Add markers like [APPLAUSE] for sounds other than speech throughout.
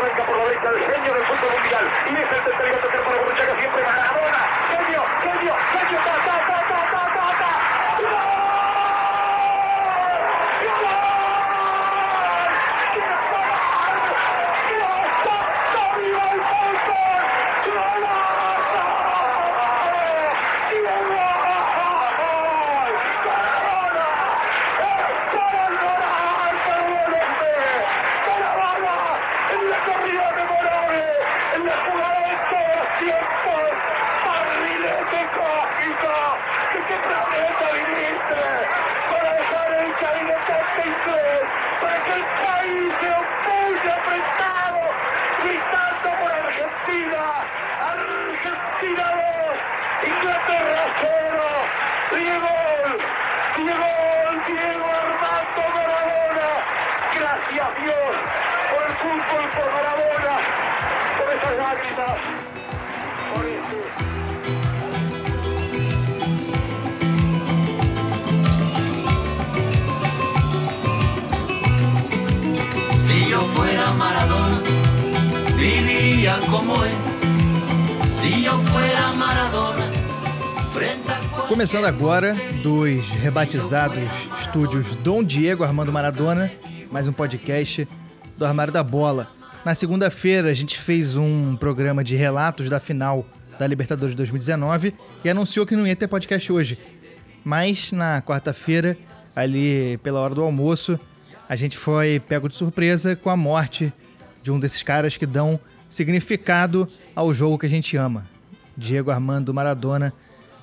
arranca por la derecha el genio del fútbol mundial. Y es el tercero a tocar para Borruchaga siempre Maradona. Genio, genio, genio, ta, Si yo fuera Maradona, viviría como él. Si yo fuera Maradona. Começando agora dos rebatizados estúdios Dom Diego Armando Maradona, mais um podcast do Armário da Bola. Na segunda-feira a gente fez um programa de relatos da final da Libertadores 2019 e anunciou que não ia ter podcast hoje. Mas na quarta-feira, ali pela hora do almoço, a gente foi pego de surpresa com a morte de um desses caras que dão significado ao jogo que a gente ama. Diego Armando Maradona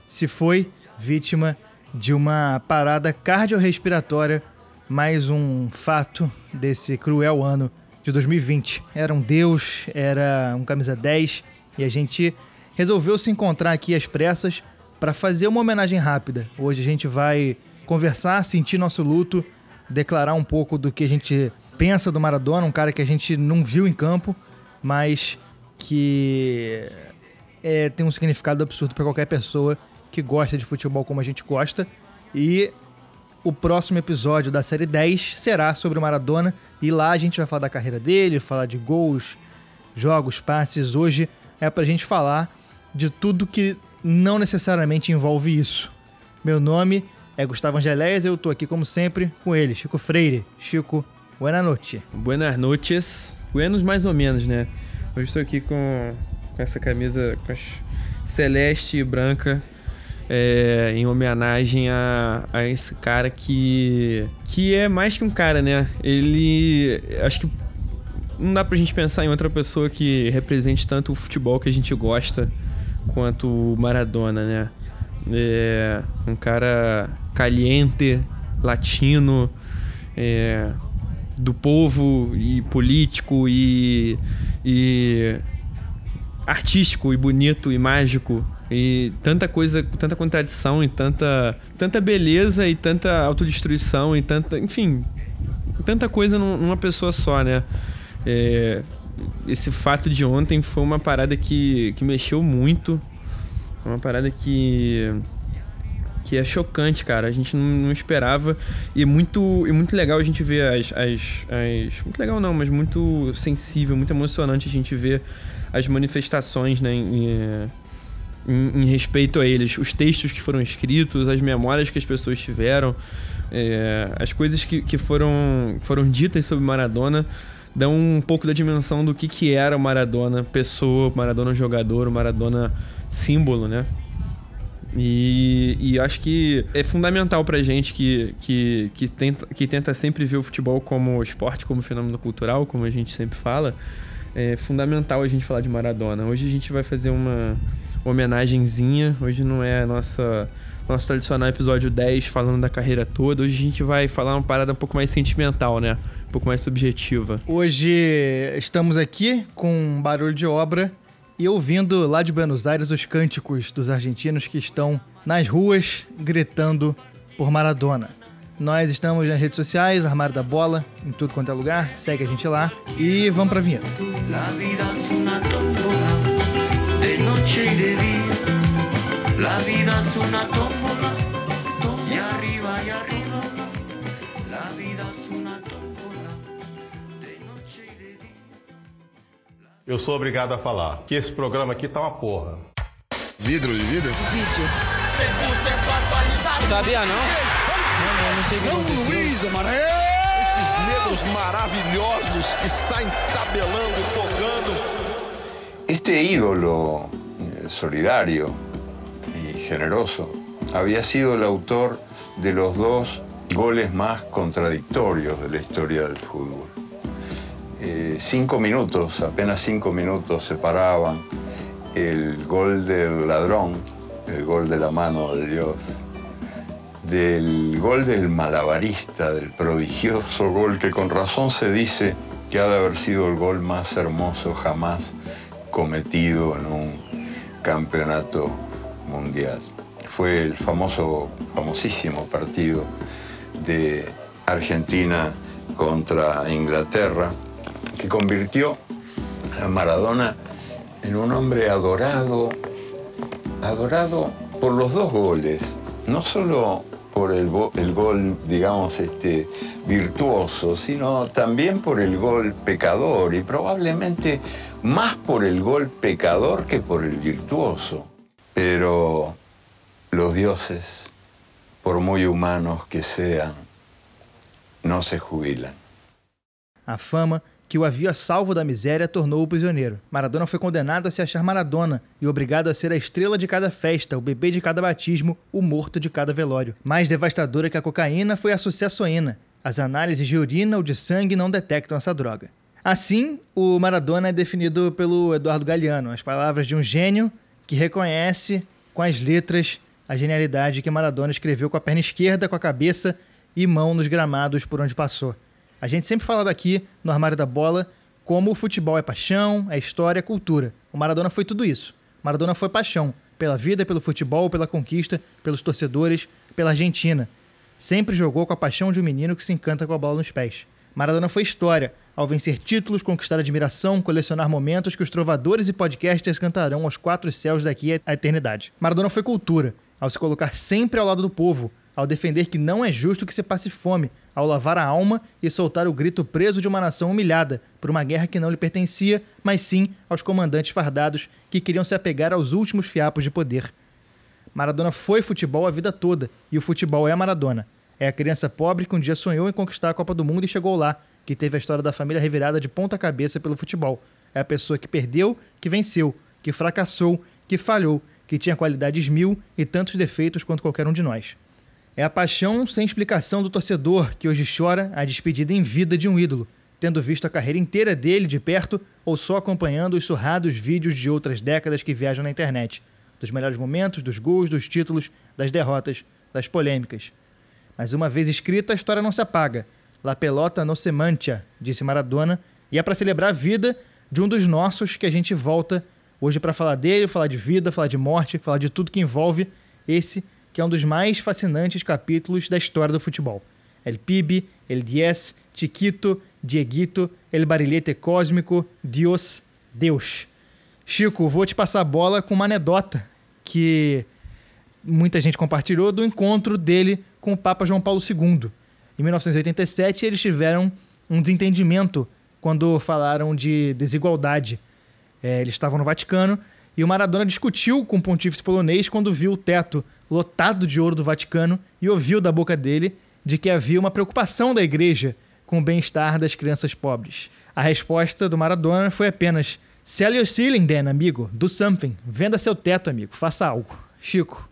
se foi vítima de uma parada cardiorrespiratória, mais um fato desse cruel ano de 2020. Era um deus, era um camisa 10 e a gente resolveu se encontrar aqui às pressas para fazer uma homenagem rápida. Hoje a gente vai conversar, sentir nosso luto, declarar um pouco do que a gente pensa do Maradona, um cara que a gente não viu em campo, mas que é, tem um significado absurdo para qualquer pessoa que gosta de futebol como a gente gosta. E o próximo episódio da série 10 será sobre o Maradona e lá a gente vai falar da carreira dele, falar de gols, jogos, passes. Hoje é pra gente falar de tudo que não necessariamente envolve isso. Meu nome é Gustavo Angeléias eu tô aqui como sempre com ele, Chico Freire. Chico, buena noite. Buenas noches. Buenos mais ou menos, né? Hoje estou aqui com, com essa camisa com celeste e branca é, em homenagem a, a esse cara que que é mais que um cara, né? Ele acho que não dá pra gente pensar em outra pessoa que represente tanto o futebol que a gente gosta quanto o Maradona, né? É um cara caliente, latino, é, do povo e político e, e artístico e bonito e mágico e tanta coisa, tanta contradição e tanta, tanta beleza e tanta autodestruição e tanta, enfim, tanta coisa num- numa pessoa só, né? É, esse fato de ontem foi uma parada que, que mexeu muito, uma parada que que é chocante, cara. A gente não, não esperava. E muito, e muito legal a gente ver as, as, as. Muito legal não, mas muito sensível, muito emocionante a gente ver as manifestações, né? Em, em- em respeito a eles. Os textos que foram escritos, as memórias que as pessoas tiveram, é, as coisas que, que foram, foram ditas sobre Maradona dão um pouco da dimensão do que, que era o Maradona pessoa, Maradona jogador, Maradona símbolo, né? E, e acho que é fundamental pra gente que, que, que, tenta, que tenta sempre ver o futebol como esporte, como fenômeno cultural, como a gente sempre fala. É fundamental a gente falar de Maradona. Hoje a gente vai fazer uma homenagenzinha. Hoje não é a nossa nosso tradicional episódio 10 falando da carreira toda. Hoje a gente vai falar uma parada um pouco mais sentimental, né? Um pouco mais subjetiva. Hoje estamos aqui com um barulho de obra e ouvindo lá de Buenos Aires os cânticos dos argentinos que estão nas ruas gritando por Maradona. Nós estamos nas redes sociais, Armário da Bola, em tudo quanto é lugar. Segue a gente lá e vamos pra vinheta. La vida es una tómbola de noche y de día. La vida es una tómbola y arriba y arriba. La vida es una tómbola de noche y de día. eu sou obrigado a falar que esse programa aqui tá uma porra. Vidro de vidro? Vídeo. Sabia não? Não, não, não sei o que aconteceu. Luís do Maranhão! Esses negros maravilhosos que saem tabelando, tocando. Este ídolo eh, solidario y generoso había sido el autor de los dos goles más contradictorios de la historia del fútbol. Eh, cinco minutos, apenas cinco minutos separaban el gol del ladrón, el gol de la mano de Dios, del gol del malabarista, del prodigioso gol que con razón se dice que ha de haber sido el gol más hermoso jamás cometido en un campeonato mundial. Fue el famoso, famosísimo partido de Argentina contra Inglaterra, que convirtió a Maradona en un hombre adorado, adorado por los dos goles, no solo por el, go- el gol, digamos, este, virtuoso, sino también por el gol pecador y probablemente más por el gol pecador que por el virtuoso. Pero los dioses, por muy humanos que sean, no se jubilan. A fama que o havia salvo da miséria tornou-o prisioneiro. Maradona foi condenado a se achar Maradona e obrigado a ser a estrela de cada festa, o bebê de cada batismo, o morto de cada velório. Mais devastadora que a cocaína foi a sucessoína. As análises de urina ou de sangue não detectam essa droga. Assim, o Maradona é definido pelo Eduardo Galeano, as palavras de um gênio que reconhece com as letras a genialidade que Maradona escreveu com a perna esquerda, com a cabeça e mão nos gramados por onde passou. A gente sempre fala daqui, no Armário da Bola, como o futebol é paixão, é história, é cultura. O Maradona foi tudo isso. Maradona foi paixão pela vida, pelo futebol, pela conquista, pelos torcedores, pela Argentina. Sempre jogou com a paixão de um menino que se encanta com a bola nos pés. Maradona foi história, ao vencer títulos, conquistar admiração, colecionar momentos que os trovadores e podcasters cantarão aos quatro céus daqui à eternidade. Maradona foi cultura, ao se colocar sempre ao lado do povo, ao defender que não é justo que se passe fome, ao lavar a alma e soltar o grito preso de uma nação humilhada por uma guerra que não lhe pertencia, mas sim aos comandantes fardados que queriam se apegar aos últimos fiapos de poder. Maradona foi futebol a vida toda e o futebol é Maradona. É a criança pobre que um dia sonhou em conquistar a Copa do Mundo e chegou lá, que teve a história da família revirada de ponta cabeça pelo futebol. É a pessoa que perdeu, que venceu, que fracassou, que falhou, que tinha qualidades mil e tantos defeitos quanto qualquer um de nós. É a paixão sem explicação do torcedor que hoje chora a despedida em vida de um ídolo, tendo visto a carreira inteira dele de perto ou só acompanhando os surrados vídeos de outras décadas que viajam na internet, dos melhores momentos, dos gols, dos títulos, das derrotas, das polêmicas. Mas uma vez escrita, a história não se apaga. La pelota no se mancha, disse Maradona, e é para celebrar a vida de um dos nossos que a gente volta hoje para falar dele, falar de vida, falar de morte, falar de tudo que envolve esse que é um dos mais fascinantes capítulos da história do futebol. El Pibe, El Diez, Chiquito, Dieguito, El Barilete Cósmico, Dios, Deus. Chico, vou te passar a bola com uma anedota que muita gente compartilhou do encontro dele com o Papa João Paulo II. Em 1987, eles tiveram um desentendimento quando falaram de desigualdade. É, eles estavam no Vaticano e o Maradona discutiu com o pontífice polonês quando viu o teto lotado de ouro do Vaticano e ouviu da boca dele de que havia uma preocupação da igreja com o bem-estar das crianças pobres. A resposta do Maradona foi apenas: Sell your ceiling, then, amigo. Do something. Venda seu teto, amigo. Faça algo. Chico,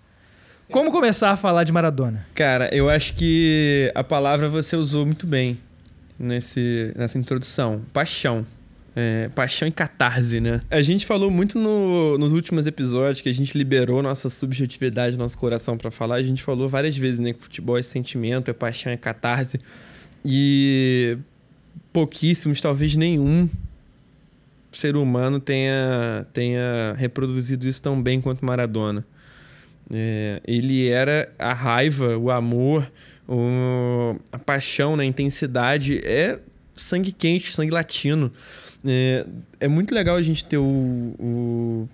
como começar a falar de Maradona? Cara, eu acho que a palavra você usou muito bem nesse, nessa introdução. Paixão. É, paixão e catarse, né? A gente falou muito no- nos últimos episódios que a gente liberou nossa subjetividade, nosso coração pra falar. A gente falou várias vezes, né? Que futebol é sentimento, é paixão, é catarse. E pouquíssimos, talvez nenhum ser humano tenha, tenha reproduzido isso tão bem quanto Maradona. É, ele era a raiva, o amor, o- a paixão, né, a intensidade. É sangue quente, sangue latino. É, é muito legal a gente ter o, o,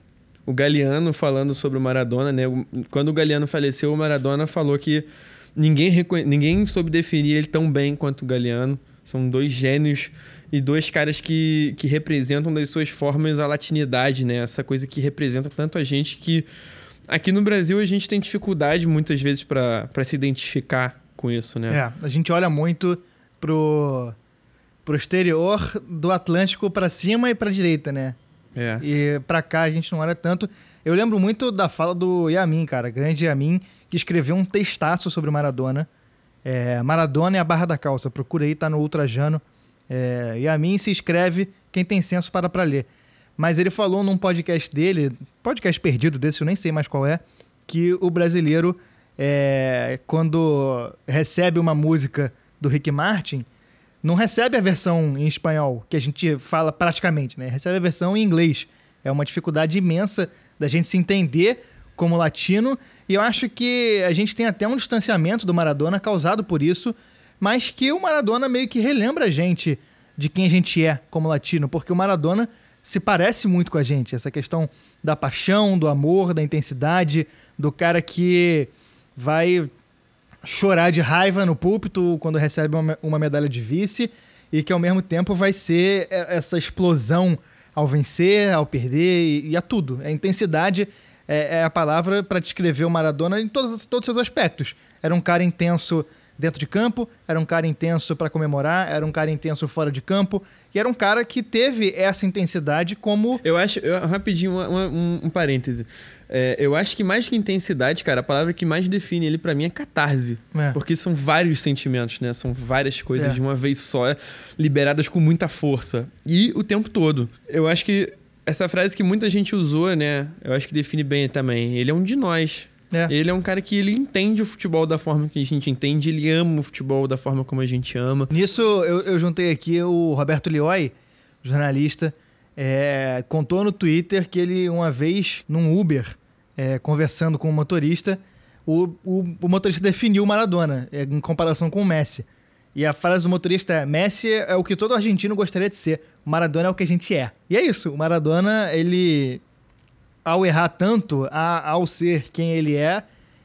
o Galeano falando sobre o Maradona. Né? Quando o Galeano faleceu, o Maradona falou que ninguém, ninguém soube definir ele tão bem quanto o Galeano. São dois gênios e dois caras que, que representam das suas formas a latinidade, né? Essa coisa que representa tanto a gente que aqui no Brasil a gente tem dificuldade muitas vezes para se identificar com isso, né? É, a gente olha muito pro, pro exterior do Atlântico para cima e para direita, né? É. E pra cá a gente não olha tanto. Eu lembro muito da fala do Yamin, cara, grande Yamin, que escreveu um textaço sobre Maradona. É, Maradona e a Barra da Calça. Procura aí, tá no Ultrajano. É, Yamin se escreve, quem tem senso para pra ler. Mas ele falou num podcast dele, podcast perdido desse, eu nem sei mais qual é, que o brasileiro, é, quando recebe uma música do Rick Martin, não recebe a versão em espanhol, que a gente fala praticamente, né? Recebe a versão em inglês. É uma dificuldade imensa da gente se entender como latino, e eu acho que a gente tem até um distanciamento do Maradona causado por isso, mas que o Maradona meio que relembra a gente de quem a gente é como latino, porque o Maradona se parece muito com a gente, essa questão da paixão, do amor, da intensidade, do cara que vai chorar de raiva no púlpito quando recebe uma, medalha de vice e que ao mesmo tempo vai ser essa explosão ao vencer, ao perder e, e a tudo. A intensidade é, é a palavra para descrever o Maradona em todos, todos os seus aspectos. Era um cara intenso dentro de campo, era um cara intenso para comemorar, era um cara intenso fora de campo, e era um cara que teve essa intensidade como. Eu acho, eu, rapidinho, uma, uma, um, um parêntese. É, eu acho que mais que intensidade, cara, a palavra que mais define ele para mim é catarse. É. Porque são vários sentimentos, né? São várias coisas é. de uma vez só, liberadas com muita força. E o tempo todo. Eu acho que essa frase que muita gente usou, né? Eu acho que define bem também. Ele é um de nós. É. Ele é um cara que ele entende o futebol da forma que a gente entende, ele ama o futebol da forma como a gente ama. Nisso, eu, eu juntei aqui o Roberto Lioi, jornalista, é, contou no Twitter que ele, uma vez, num Uber, é, conversando com o motorista, o, o, o motorista definiu o Maradona é, em comparação com o Messi. E a frase do motorista é: Messi é o que todo argentino gostaria de ser, o Maradona é o que a gente é. E é isso, o Maradona, ele, ao errar tanto, a, ao ser quem ele é,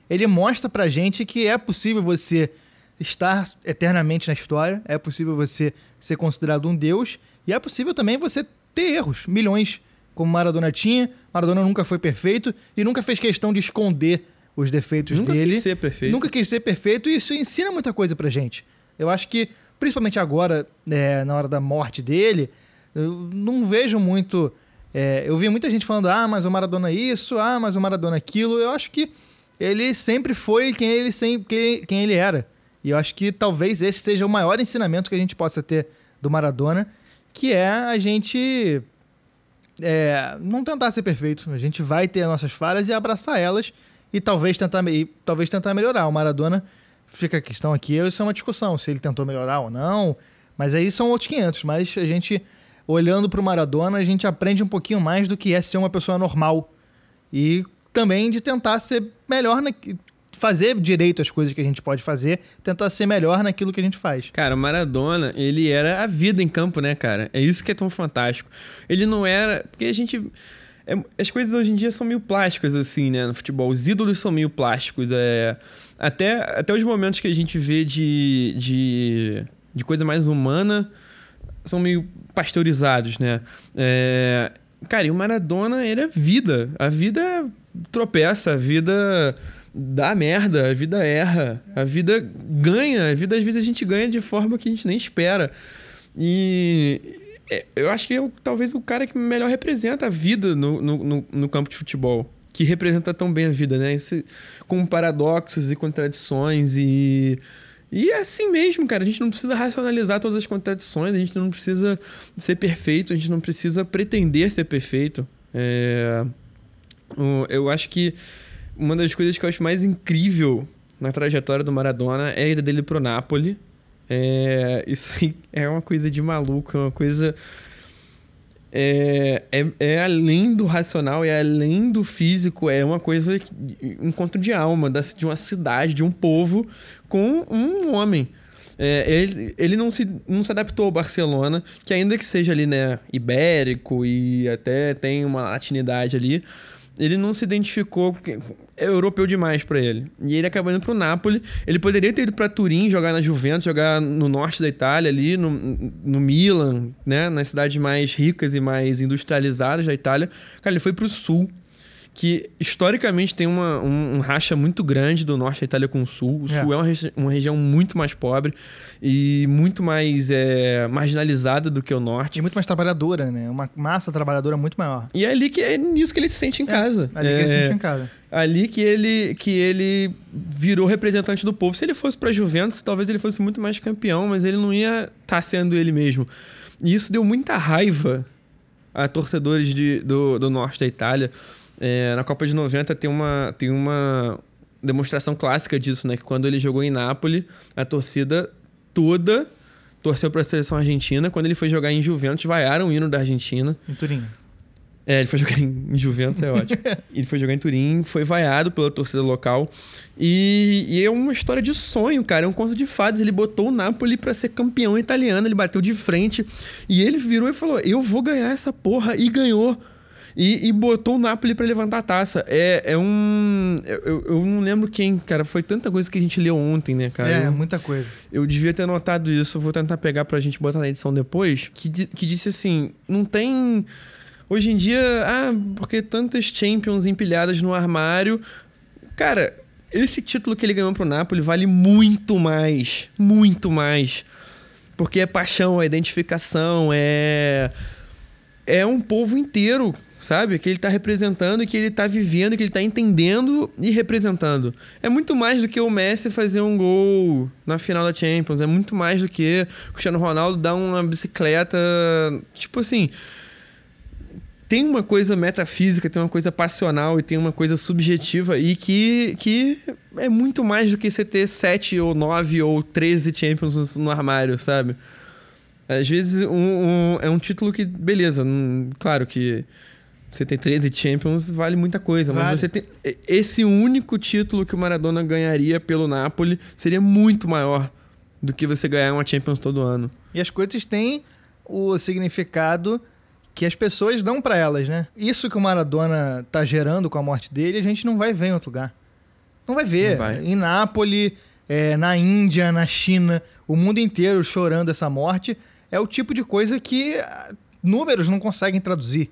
ele mostra pra gente que é possível você estar eternamente na história, é possível você ser considerado um deus, e é possível também você ter erros, milhões como Maradona tinha. Maradona nunca foi perfeito e nunca fez questão de esconder os defeitos nunca dele. Nunca quis ser perfeito. Nunca quis ser perfeito e isso ensina muita coisa pra gente. Eu acho que, principalmente agora, é, na hora da morte dele, eu não vejo muito. É, eu vi muita gente falando, ah, mas o Maradona isso, ah, mas o Maradona aquilo. Eu acho que ele sempre foi quem ele, sempre, quem ele era. E eu acho que talvez esse seja o maior ensinamento que a gente possa ter do Maradona, que é a gente é, não tentar ser perfeito. A gente vai ter as nossas falhas e abraçar elas e talvez tentar, e talvez tentar melhorar. O Maradona, fica a questão aqui, isso é uma discussão, se ele tentou melhorar ou não. Mas aí são outros 500. Mas a gente, olhando para o Maradona, a gente aprende um pouquinho mais do que é ser uma pessoa normal. E também de tentar ser melhor, na, fazer direito as coisas que a gente pode fazer, tentar ser melhor naquilo que a gente faz. Cara, o Maradona, ele era a vida em campo, né, cara? É isso que é tão fantástico. Ele não era. Porque a gente. É, as coisas hoje em dia são meio plásticas, assim, né, no futebol. Os ídolos são meio plásticos. É, até, até os momentos que a gente vê de, de, de coisa mais humana são meio pasteurizados, né? É, cara, e o Maradona, ele é vida. A vida tropeça, a vida dá merda, a vida erra, a vida ganha, a vida às vezes a gente ganha de forma que a gente nem espera. E é, eu acho que é talvez o cara que melhor representa a vida no, no, no, campo de futebol. Que representa tão bem a vida, né? Esse, com paradoxos e contradições e. E é assim mesmo, cara. A gente não precisa racionalizar todas as contradições, a gente não precisa ser perfeito, a gente não precisa pretender ser perfeito. É... Eu acho que uma das coisas que eu acho mais incrível na trajetória do Maradona é a ida dele pro Napoli. É, isso [LAUGHS] é uma coisa de maluco, é uma coisa. É, é, é, além do racional, é além do físico, é uma coisa, um encontro de alma, de uma cidade, de um povo com um homem. É, ele ele não, se, não se adaptou ao Barcelona, que ainda que seja ali, né, ibérico e até tem uma latinidade ali, ele não se identificou, é europeu demais pra ele. E ele acabou indo pro Napoli. Ele poderia ter ido pra Turim, jogar na Juventus, jogar no norte da Itália, ali no, no Milan, né? Nas cidades mais ricas e mais industrializadas da Itália. Cara, ele foi pro sul que historicamente tem uma, um, um, racha muito grande do norte da Itália com o sul. O é. sul é uma, regi uma, região muito mais pobre e muito mais é, marginalizada do que o norte. E muito mais trabalhadora, né? Uma massa trabalhadora muito maior. E é ali que é nisso que ele se sente em é, casa. Ali que ele se sente em casa. Ali que ele, que ele virou representante do povo. Se ele fosse para Juventus, talvez ele fosse muito mais campeão, mas ele não ia estar tá sendo ele mesmo. E isso deu muita raiva a torcedores de, do, do norte da Itália é, na Copa de 90 tem uma, tem uma demonstração clássica disso, né? Que quando ele jogou em Nápoles, a torcida toda torceu para a seleção argentina. Quando ele foi jogar em Juventus, vaiaram o hino da Argentina. Em Turim. É, ele foi [LAUGHS] jogar em Juventus, é ótimo. [LAUGHS] ele foi jogar em Turim, foi vaiado pela torcida local. E, e, é uma história de sonho, cara. É um conto de fadas. Ele botou o Napoli para ser campeão italiano, ele bateu de frente. E ele virou e falou: Eu vou ganhar essa porra. E ganhou. E, e botou o Napoli para levantar a taça. É, é um. Eu, eu não lembro quem, cara. Foi tanta coisa que a gente leu ontem, né, cara? É, eu, muita coisa. Eu devia ter notado isso. Vou tentar pegar pra gente botar na edição depois. Que, que disse assim: não tem. Hoje em dia, ah, porque tantas Champions empilhadas no armário. Cara, esse título que ele ganhou pro Napoli vale muito mais. Muito mais. Porque é paixão, é identificação, é. É um povo inteiro sabe? Que ele está representando que ele está vivendo, que ele está entendendo e representando. É muito mais do que o Messi fazer um gol na final da Champions, é muito mais do que o Cristiano Ronaldo dar uma bicicleta, tipo assim, tem uma coisa metafísica, tem uma coisa passional e tem uma coisa subjetiva e que, que é muito mais do que você ter sete ou nove ou treze Champions no, no armário, sabe? Às vezes um, um, é um título que, beleza, um, claro que você tem 13 Champions, vale muita coisa. Vale. Mas você tem. Esse único título que o Maradona ganharia pelo Napoli seria muito maior do que você ganhar uma Champions todo ano. E as coisas têm o significado que as pessoas dão para elas, né? Isso que o Maradona tá gerando com a morte dele, a gente não vai ver em outro lugar. Não vai ver. Não vai. Em Nápoles, é, na Índia, na China, o mundo inteiro chorando essa morte. É o tipo de coisa que ah, números não conseguem traduzir.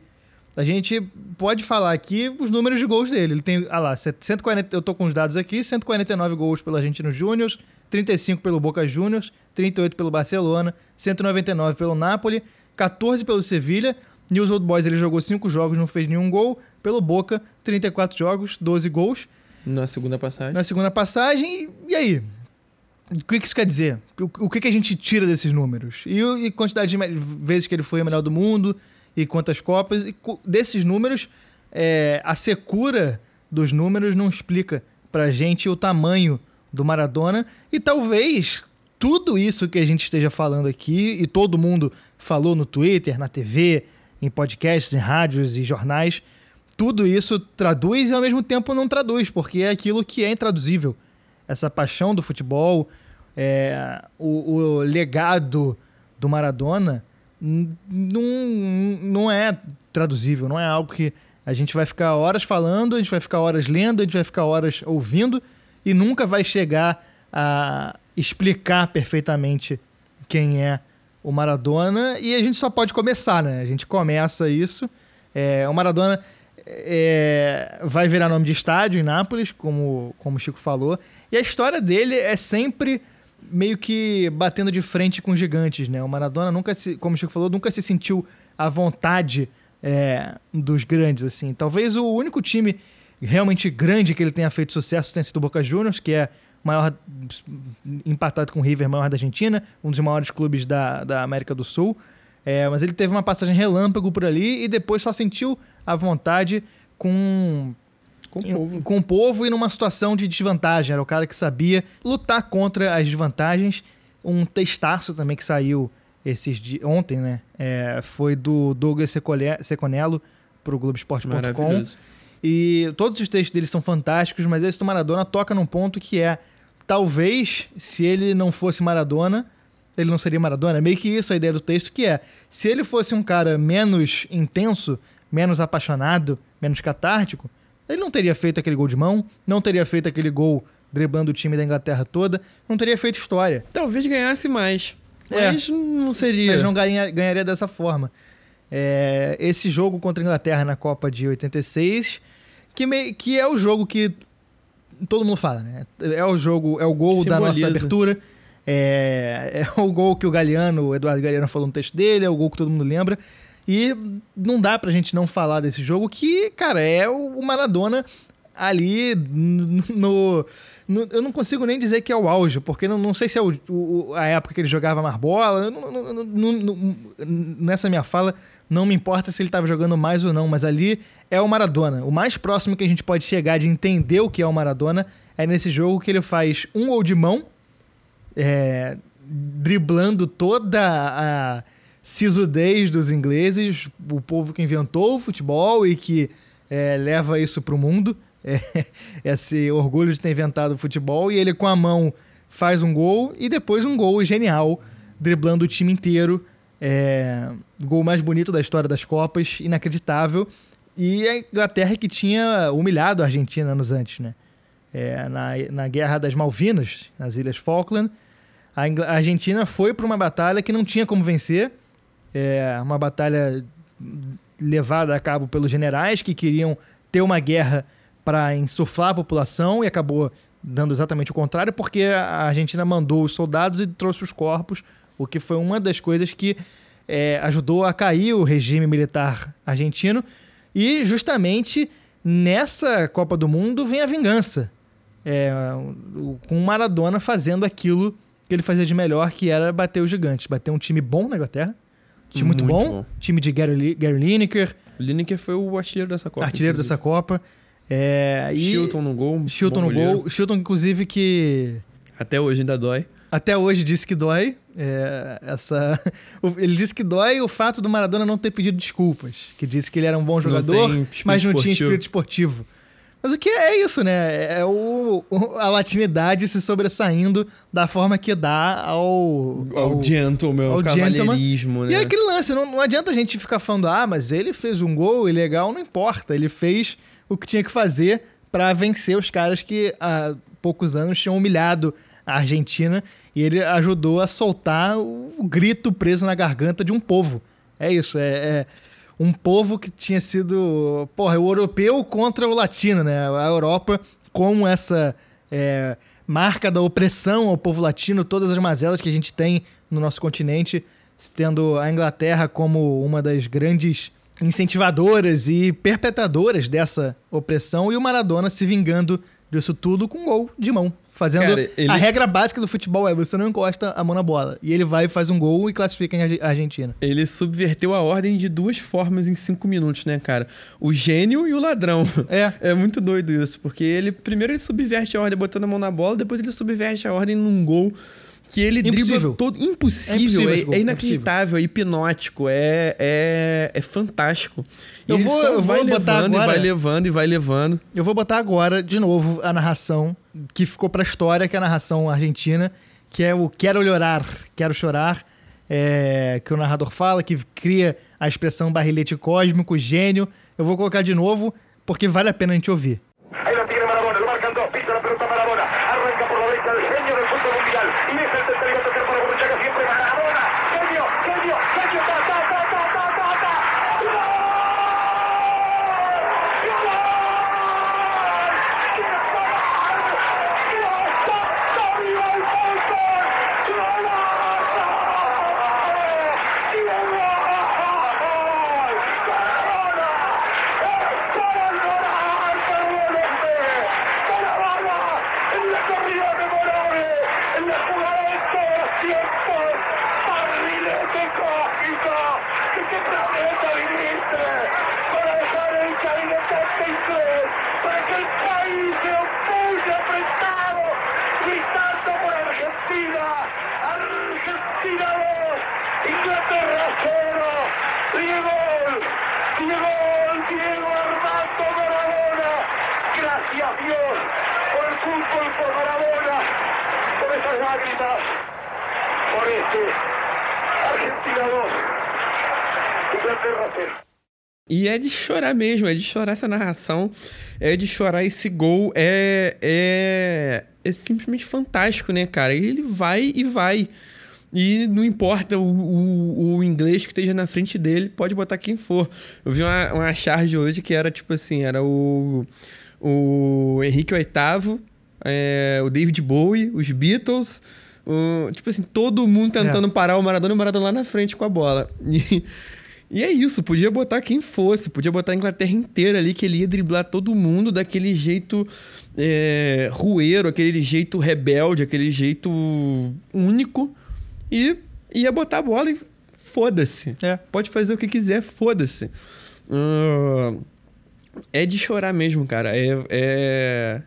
A gente pode falar aqui os números de gols dele. Ele tem, ah lá, 140, eu tô com os dados aqui, 149 gols pelo Argentino Júnior, 35 pelo Boca Juniors, 38 pelo Barcelona, 199 pelo Napoli, 14 pelo Sevilha. News Old Boys ele jogou 5 jogos, não fez nenhum gol. Pelo Boca, 34 jogos, 12 gols. Na segunda passagem. Na segunda passagem, e aí? O que isso quer dizer? O que a gente tira desses números? E, a quantidade de vezes que ele foi o melhor do mundo, e quantas Copas. E desses números, é, a secura dos números não explica pra gente o tamanho do Maradona. E talvez tudo isso que a gente esteja falando aqui, e todo mundo falou no Twitter, na TV, em podcasts, em rádios e jornais, tudo isso traduz e ao mesmo tempo não traduz, porque é aquilo que é intraduzível. Essa paixão do futebol, é, o, o legado do Maradona não, não é traduzível, não é algo que a gente vai ficar horas falando, a gente vai ficar horas lendo, a gente vai ficar horas ouvindo e nunca vai chegar a explicar perfeitamente quem é o Maradona e a gente só pode começar, né? A gente começa isso. É, o Maradona é, vai virar nome de estádio em Nápoles, como, como o Chico falou, e a história dele é sempre meio que batendo de frente com gigantes, né? O Maradona nunca se, como o Chico falou, nunca se sentiu à vontade é, dos grandes, assim. Talvez o único time realmente grande que ele tenha feito sucesso tenha sido o Boca Juniors, que é maior, empatado com o River, maior da Argentina, um dos maiores clubes da, da América do Sul. É, mas ele teve uma passagem relâmpago por ali e depois só sentiu a vontade com com o povo. Com o povo e numa situação de desvantagem. Era o cara que sabia lutar contra as desvantagens. Um testaço também que saiu esses dias, ontem, né? É, foi do Douglas Seconello pro Globoesporte.com. E todos os textos dele são fantásticos, mas esse do Maradona toca num ponto que é talvez se ele não fosse Maradona, ele não seria Maradona. É meio que isso a ideia do texto, que é se ele fosse um cara menos intenso, menos apaixonado, menos catártico, ele não teria feito aquele gol de mão, não teria feito aquele gol driblando o time da Inglaterra toda, não teria feito história. Talvez ganhasse mais. É. Mas não seria. Mas não ganha- ganharia dessa forma. É, esse jogo contra a Inglaterra na Copa de 86, que, me- que é o jogo que todo mundo fala, né? É o jogo, é o gol da nossa Simboliza. abertura. É, é o gol que o Galeano, o Eduardo Galeano falou no texto dele, é o gol que todo mundo lembra. E não dá pra gente não falar desse jogo que, cara, é o Maradona ali no, no- Eu não consigo nem dizer que é o auge, porque não, não sei se é o, o- a época que ele jogava mais bola. nessa minha fala, não me importa se ele estava jogando mais ou não, mas ali é o Maradona. O mais próximo que a gente pode chegar de entender o que é o Maradona é nesse jogo que ele faz um gol de mão, é, driblando toda a sisudez dos ingleses, o povo que inventou o futebol e que é, leva isso para o mundo, [LAUGHS] é, esse orgulho de ter inventado o futebol, e ele com a mão faz um gol e depois um gol genial, driblando o time inteiro. É, gol mais bonito da história das Copas, inacreditável. E a Inglaterra que tinha humilhado a Argentina anos antes, né? É, na, na Guerra das Malvinas, nas Ilhas Falkland, a, a Argentina foi para uma batalha que não tinha como vencer. É, uma batalha levada a cabo pelos generais que queriam ter uma guerra para insuflar a população e acabou dando exatamente o contrário, porque a Argentina mandou os soldados e trouxe os corpos, o que foi uma das coisas que é, ajudou a cair o regime militar argentino. E justamente nessa Copa do Mundo vem a vingança. É, com Maradona fazendo aquilo que ele fazia de melhor, que era bater os gigantes. Bater um time bom na Inglaterra. Time muito, Muito bom, bom. Time de Gary, Gary Lineker, Lineker foi o artilheiro dessa Copa. artilheiro inclusive. dessa Copa. É, e Chilton no gol. Chilton no goleiro. gol. Chilton, inclusive, que Até hoje ainda dói. até hoje disse que dói. é, essa... Ele disse que dói o fato do Maradona não ter pedido desculpas. Que disse que ele era um bom jogador, espírito mas não tinha espírito esportivo. Mas o que é isso, né? É o, a latinidade se sobressaindo da forma que dá ao. Ao gentleman, ao ao cavalheirismo, E né? é aquele lance, não, não adianta a gente ficar falando, ah, mas ele fez um gol ilegal, não importa. Ele fez o que tinha que fazer pra vencer os caras que há poucos anos tinham humilhado a Argentina e ele ajudou a soltar o, o grito preso na garganta de um povo. É isso, é, é um povo que tinha sido, porra, o europeu contra o latino, né? A Europa com essa é, marca da opressão ao povo latino, todas as mazelas que a gente tem no nosso continente, tendo a Inglaterra como uma das grandes incentivadoras e perpetradoras dessa opressão e o Maradona se vingando disso tudo com um gol de mão. Fazendo Cara, ele- a regra básica do futebol é você não encosta a mão na bola. E ele vai faz um gol e classifica em Arge- Argentina. Ele subverteu a ordem de duas formas em cinco minutos, né, cara? O gênio e o ladrão. É. [LAUGHS] É muito doido isso, porque ele primeiro ele subverte a ordem botando a mão na bola, depois ele subverte a ordem num gol que ele Impossível. dribla todo. Impossível, impossível é, gol, é é inacreditável, é hipnótico, é, é, é fantástico. E Eu ele vou- eu vou vai botar levando agora- e vai levando e vai levando. Eu vou botar agora, de novo, a narração que ficou pra história, que é a narração argentina, que é o Quero Llorar, Quero Chorar, é, que o narrador fala, que cria a expressão barrilhete cósmico, gênio. Eu vou colocar de novo, porque vale a pena a gente ouvir. Inglaterra 0, Diego, Diego, Diego Armando Maradona, gracias Dios por el fútbol, por Maradona, por esas lágrimas, por este Argentina 2, Inglaterra 0. E é de chorar mesmo, é de chorar essa narração, é de chorar esse gol, é, é, é simplesmente fantástico, né, cara? Ele vai e vai. E não importa o, o, o, inglês que esteja na frente dele, pode botar quem for. Eu vi uma, uma charge hoje que era tipo assim: era o, o Henrique VIII, é, o David Bowie, os Beatles. O, tipo assim, todo mundo tentando é. parar o Maradona e o Maradona lá na frente com a bola. E, e é isso, podia botar quem fosse, podia botar a Inglaterra inteira ali, que ele ia driblar todo mundo daquele jeito é, rueiro, aquele jeito rebelde, aquele jeito único. E ia botar a bola e foda-se. É. Pode fazer o que quiser, foda-se. Uh, é de chorar mesmo, cara. É, é,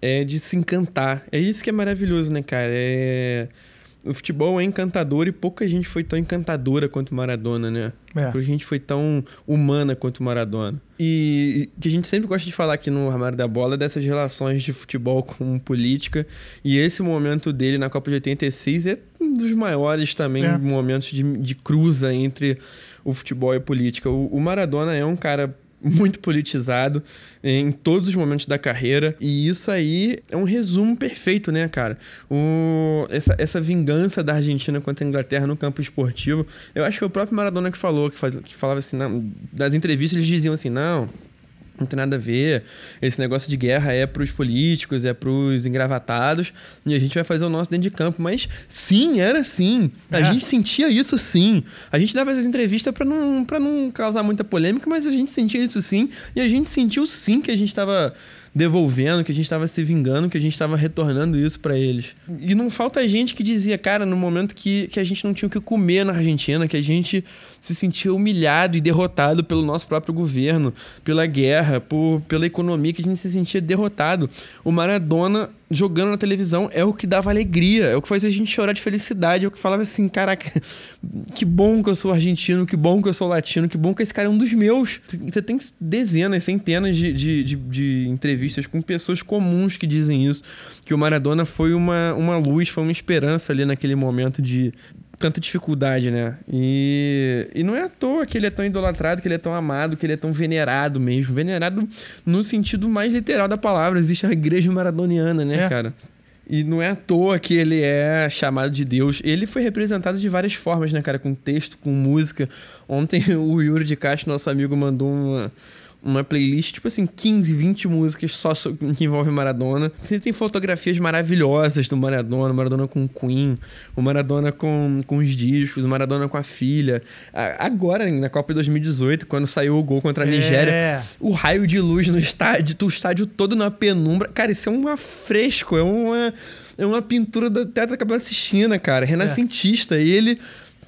é de se encantar. É isso que é maravilhoso, né, cara? É o futebol é encantador e pouca gente foi tão encantadora quanto Maradona, né? É. Pouca gente foi tão humana quanto Maradona. E que a gente sempre gosta de falar aqui no Armário da Bola dessas relações de futebol com política. E esse momento dele na Copa de 86 é um dos maiores também é. momentos de, de cruza entre o futebol e a política. O, o Maradona é um cara muito politizado em todos os momentos da carreira. E isso aí é um resumo perfeito, né, cara? O, essa, essa vingança da Argentina contra a Inglaterra no campo esportivo. Eu acho que é o próprio Maradona que falou, que, faz, que falava assim, não, nas entrevistas eles diziam assim, não, não tem nada a ver. Esse negócio de guerra é para os políticos, é para os engravatados, e a gente vai fazer o nosso dentro de campo. Mas sim, era sim. A é. gente sentia isso sim. A gente dava essas entrevistas para não, não causar muita polêmica, mas a gente sentia isso sim, e a gente sentiu sim que a gente estava devolvendo, que a gente estava se vingando, que a gente estava retornando isso para eles. E não falta gente que dizia, cara, no momento que, que a gente não tinha o que comer na Argentina, que a gente se sentia humilhado e derrotado pelo nosso próprio governo, pela guerra, por, pela economia, que a gente se sentia derrotado. O Maradona jogando na televisão é o que dava alegria, é o que fazia a gente chorar de felicidade, é o que falava assim, caraca, [LAUGHS] que bom que eu sou argentino, que bom que eu sou latino, que bom que esse cara é um dos meus. Você tem dezenas, centenas de, de, de, de entrevistas com pessoas comuns que dizem isso, que o Maradona foi uma, uma luz, foi uma esperança ali naquele momento de, tanta dificuldade, né? E, e não é à toa que ele é tão idolatrado, que ele é tão amado, que ele é tão venerado mesmo. Venerado no sentido mais literal da palavra. Existe a igreja maradoniana, né, é. cara? E não é à toa que ele é chamado de Deus. Ele foi representado de várias formas, né, cara? Com texto, com música. Ontem [LAUGHS] o Yuri de Castro, nosso amigo, mandou uma uma playlist, tipo assim, 15, 20 músicas só que envolvem Maradona. Você tem fotografias maravilhosas do Maradona, Maradona com o Queen, o Maradona com, com os discos, o Maradona com a filha. Agora, na Copa de 2018, quando saiu o gol contra a Nigéria, é. o raio de luz no estádio, o estádio todo na penumbra. Cara, isso é um afresco, é uma, é uma pintura da Tetra Cabana Sistina, cara, renascentista. É. E ele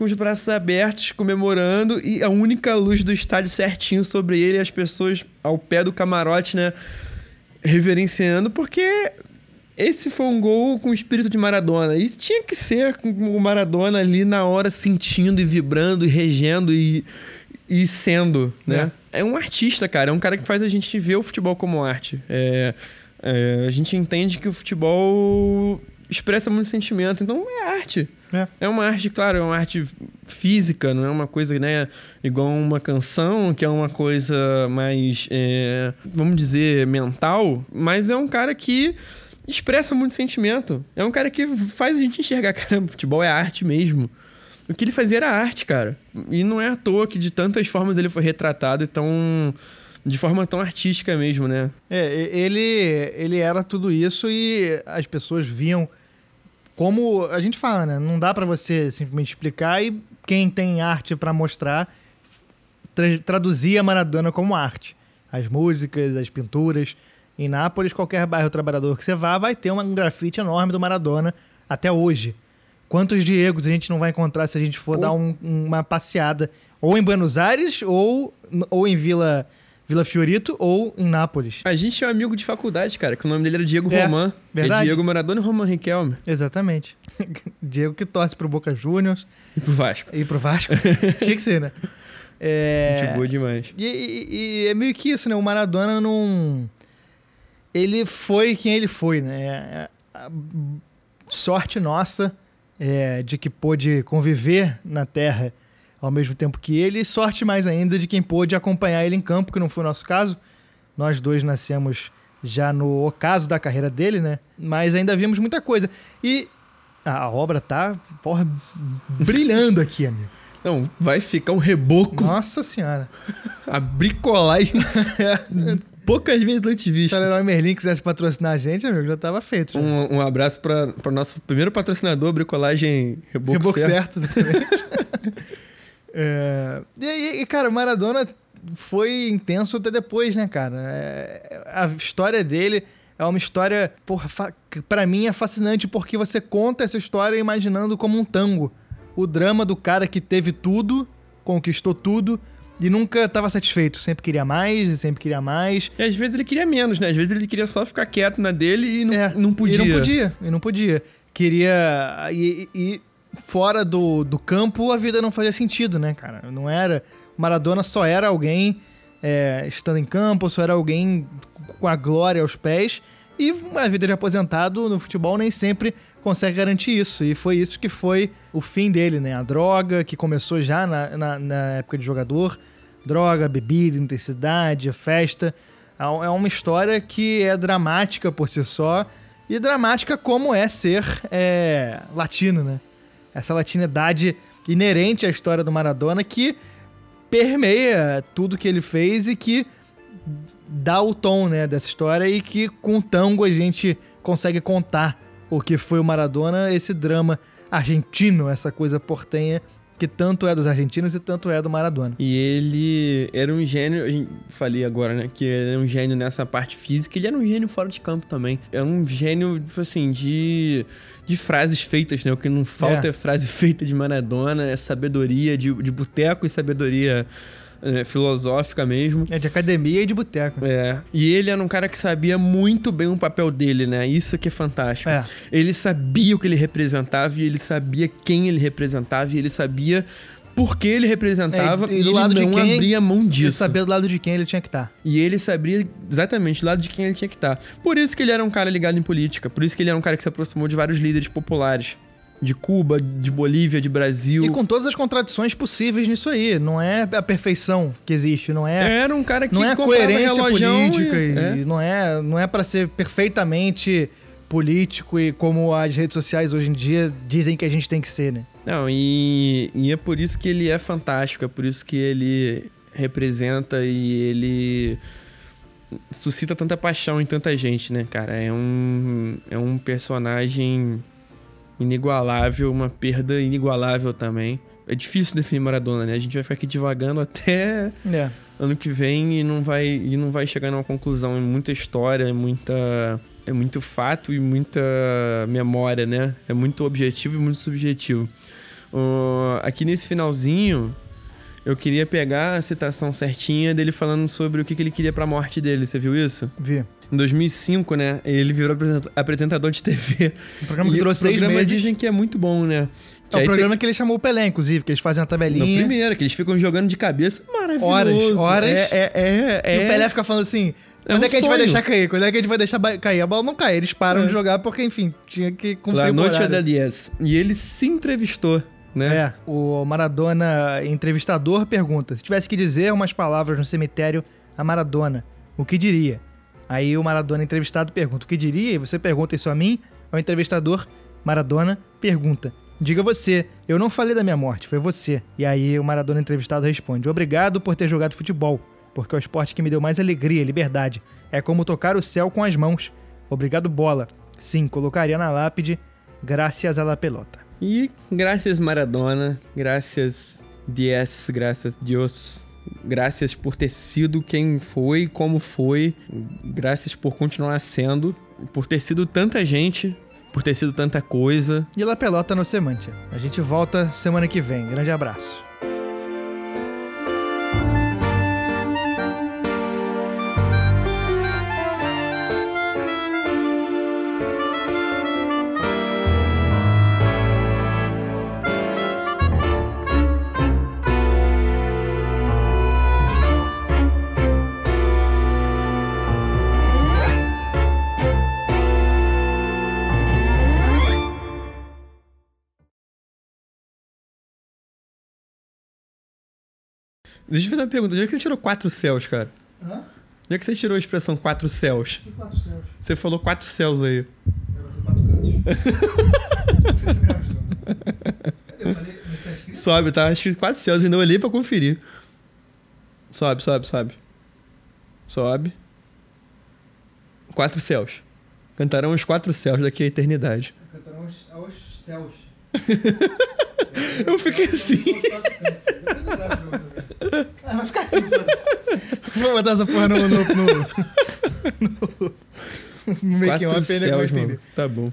com os braços abertos, comemorando, e a única luz do estádio certinho sobre ele, as pessoas ao pé do camarote, né? Reverenciando, porque esse foi um gol com o espírito de Maradona. E tinha que ser com o Maradona ali na hora sentindo e vibrando e regendo e, e sendo, né? É. é um artista, cara. É um cara que faz a gente ver o futebol como arte. É, é, a gente entende que o futebol expressa muito sentimento, então é arte. É. é uma arte, claro, é uma arte física, não é uma coisa, né, igual uma canção, que é uma coisa mais, é, vamos dizer, mental, mas é um cara que expressa muito sentimento. É um cara que faz a gente enxergar, [LAUGHS] cara, futebol é arte mesmo. O que ele fazia era arte, cara. E não é à toa que de tantas formas ele foi retratado e tão de forma tão artística mesmo, né? É, ele, ele era tudo isso e as pessoas viam como a gente fala, né? Não dá para você simplesmente explicar e quem tem arte para mostrar tra traduzir a Maradona como arte. As músicas, as pinturas. Em Nápoles, qualquer bairro trabalhador que você vá, vai ter um grafite enorme do Maradona até hoje. Quantos Diegos a gente não vai encontrar se a gente for ou... dar um, uma passeada ou em Buenos Aires ou, ou em Vila Vila Fiorito ou em Nápoles. A gente tinha um amigo de faculdade, cara, que o nome dele era Diego é, Roman. Verdade. É Diego Maradona e Roman Riquelme. Exatamente. [LAUGHS] Diego que torce pro Boca Juniors. E pro Vasco. E pro Vasco. [LAUGHS] Tinha que ser, né? É... Gente boa demais. E, e, e, é meio que isso, né? O Maradona não... Ele foi quem ele foi, né? É, a sorte nossa é, de que pôde conviver na Terra ao mesmo tempo que ele, e sorte mais ainda de quem pôde acompanhar ele em campo, que não foi o nosso caso. Nós dois nascemos já no ocaso da carreira dele, né? Mas ainda vimos muita coisa. E a obra tá, porra, brilhando aqui, amigo. [LAUGHS] Não, vai ficar um reboco. Nossa senhora. [LAUGHS] a bricolagem [LAUGHS] poucas vezes antes vista. Se a Leroy Merlin quisesse patrocinar a gente, amigo, já tava feito. Já. Um, um abraço para o nosso primeiro patrocinador, bricolagem Reboco, Reboco certo. certo, exatamente. É, e, e, cara, o Maradona foi intenso até depois, né, cara? É, a história dele é uma história, porra, pra mim é fascinante porque você conta essa história imaginando como um tango. O drama do cara que teve tudo, conquistou tudo, e nunca estava satisfeito. Sempre queria mais e sempre queria mais. E às vezes ele queria menos, né? Às vezes ele queria só ficar quieto na dele e não, é, não podia. E não podia, e não podia. Queria. E, e, fora do, do campo a vida não fazia sentido, né, cara? Não era. Maradona só era alguém é, estando em campo, só era alguém com a glória aos pés. E a vida de aposentado no futebol nem sempre consegue garantir isso. E foi isso que foi o fim dele, né? A droga, que começou já na, na, na época de jogador. Droga, bebida, intensidade, festa. É, é uma história que é dramática por si só. E dramática como é ser é, latino, né? Essa latinidade inerente à história do Maradona que permeia tudo que ele fez e que dá o tom, né, dessa história e que com o tango a gente consegue contar o que foi o Maradona, esse drama argentino, essa coisa portenha que tanto é dos argentinos e tanto é do Maradona. E ele era um gênio, eu falei agora, né, que ele é um gênio nessa parte física, ele era um gênio fora de campo também. É um gênio, tipo assim, de, de frases feitas, né? O que não falta é, é frase [LAUGHS] feita de Maradona, é sabedoria de, de boteco e sabedoria é, filosófica mesmo. É, de academia e de boteco. É. E ele era um cara que sabia muito bem o papel dele, né? Isso que é fantástico. É. Ele sabia o que ele representava e ele sabia quem ele representava e ele sabia por que ele representava é, e, e, ele lado não de quem, abria mão disso. Ele sabia do lado de quem ele tinha que estar. Tá. E ele sabia exatamente do lado de quem ele tinha que estar. Tá. Por isso que ele era um cara ligado em política, por isso que ele era um cara que se aproximou de vários líderes populares de Cuba, de Bolívia, de Brasil. E com todas as contradições possíveis nisso aí. Não é a perfeição que existe, não é. Era um cara que não é coerência política e, é. e, não é, não é para ser perfeitamente político e como as redes sociais hoje em dia dizem que a gente tem que ser, né? Não, e, e é por isso que ele é fantástico, é por isso que ele representa e ele suscita tanta paixão em tanta gente, né, cara? É um, é um personagem inigualável, uma perda inigualável também. É difícil definir Maradona, né? A gente vai ficar aqui divagando até é. ano que vem e não vai e não vai chegar numa conclusão. É muita história, é muita é muito fato e muita memória, né? É muito objetivo e muito subjetivo. Uh, aqui nesse finalzinho, eu queria pegar a citação certinha dele falando sobre o que, que ele queria para a morte dele. Você viu isso? Vi. Em 2005, né? Ele virou apresentador de TV. Um programa que durou seis meses. dizem que é muito bom, né? Que é o programa tem... que ele chamou o Pelé, inclusive, que eles fazem uma tabelinha. No primeiro, que eles ficam jogando de cabeça. Maravilhoso. Horas, horas. É, é, é, é... E o Pelé fica falando assim, é quando é, um é que a gente vai deixar cair? Quando é que a gente vai deixar cair? A bola não cai. Eles param é. de jogar porque, enfim, tinha que cumprir La Noite da 10. E ele se entrevistou, né? É. O Maradona, entrevistador, pergunta: se tivesse que dizer umas palavras no cemitério a Maradona, o que diria? Aí o Maradona entrevistado pergunta: o que diria? E você pergunta isso a mim? O entrevistador, Maradona, pergunta: Diga você, eu não falei da minha morte, foi você. E aí o Maradona entrevistado responde: Obrigado por ter jogado futebol, porque é o esporte que me deu mais alegria liberdade. É como tocar o céu com as mãos. Obrigado, bola. Sim, colocaria na lápide, graças a la pelota. E graças Maradona, graças Dias, graças Deus, Graças por ter sido quem foi, como foi. Graças por continuar sendo. Por ter sido tanta gente. Por ter sido tanta coisa. E La Pelota no Semante. A gente volta semana que vem. Grande abraço. Deixa eu fazer uma pergunta. Onde é que você tirou quatro céus, cara? Hã? Onde é que você tirou a expressão quatro céus? E quatro céus? Você falou quatro céus aí. Vai ser quatro cantos. [LAUGHS] Eu falei, tá escrito? Sobe, tá? Que quatro céus. Ainda olhei pra conferir. Sobe, sobe, sobe. Sobe. Quatro céus. Cantarão os quatro céus daqui à eternidade. Cantarão aos, aos céus. [LAUGHS] Eu fiquei assim. Vai ficar assim. Vou botar essa porra no. no, no, no make Quatro off ainda que vai entender. mano. Tá bom.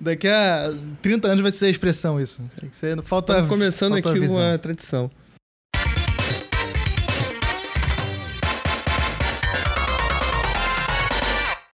Daqui a 30 anos vai ser a expressão isso. Tem que ser, falta. Estamos começando falta aqui visão. uma tradição.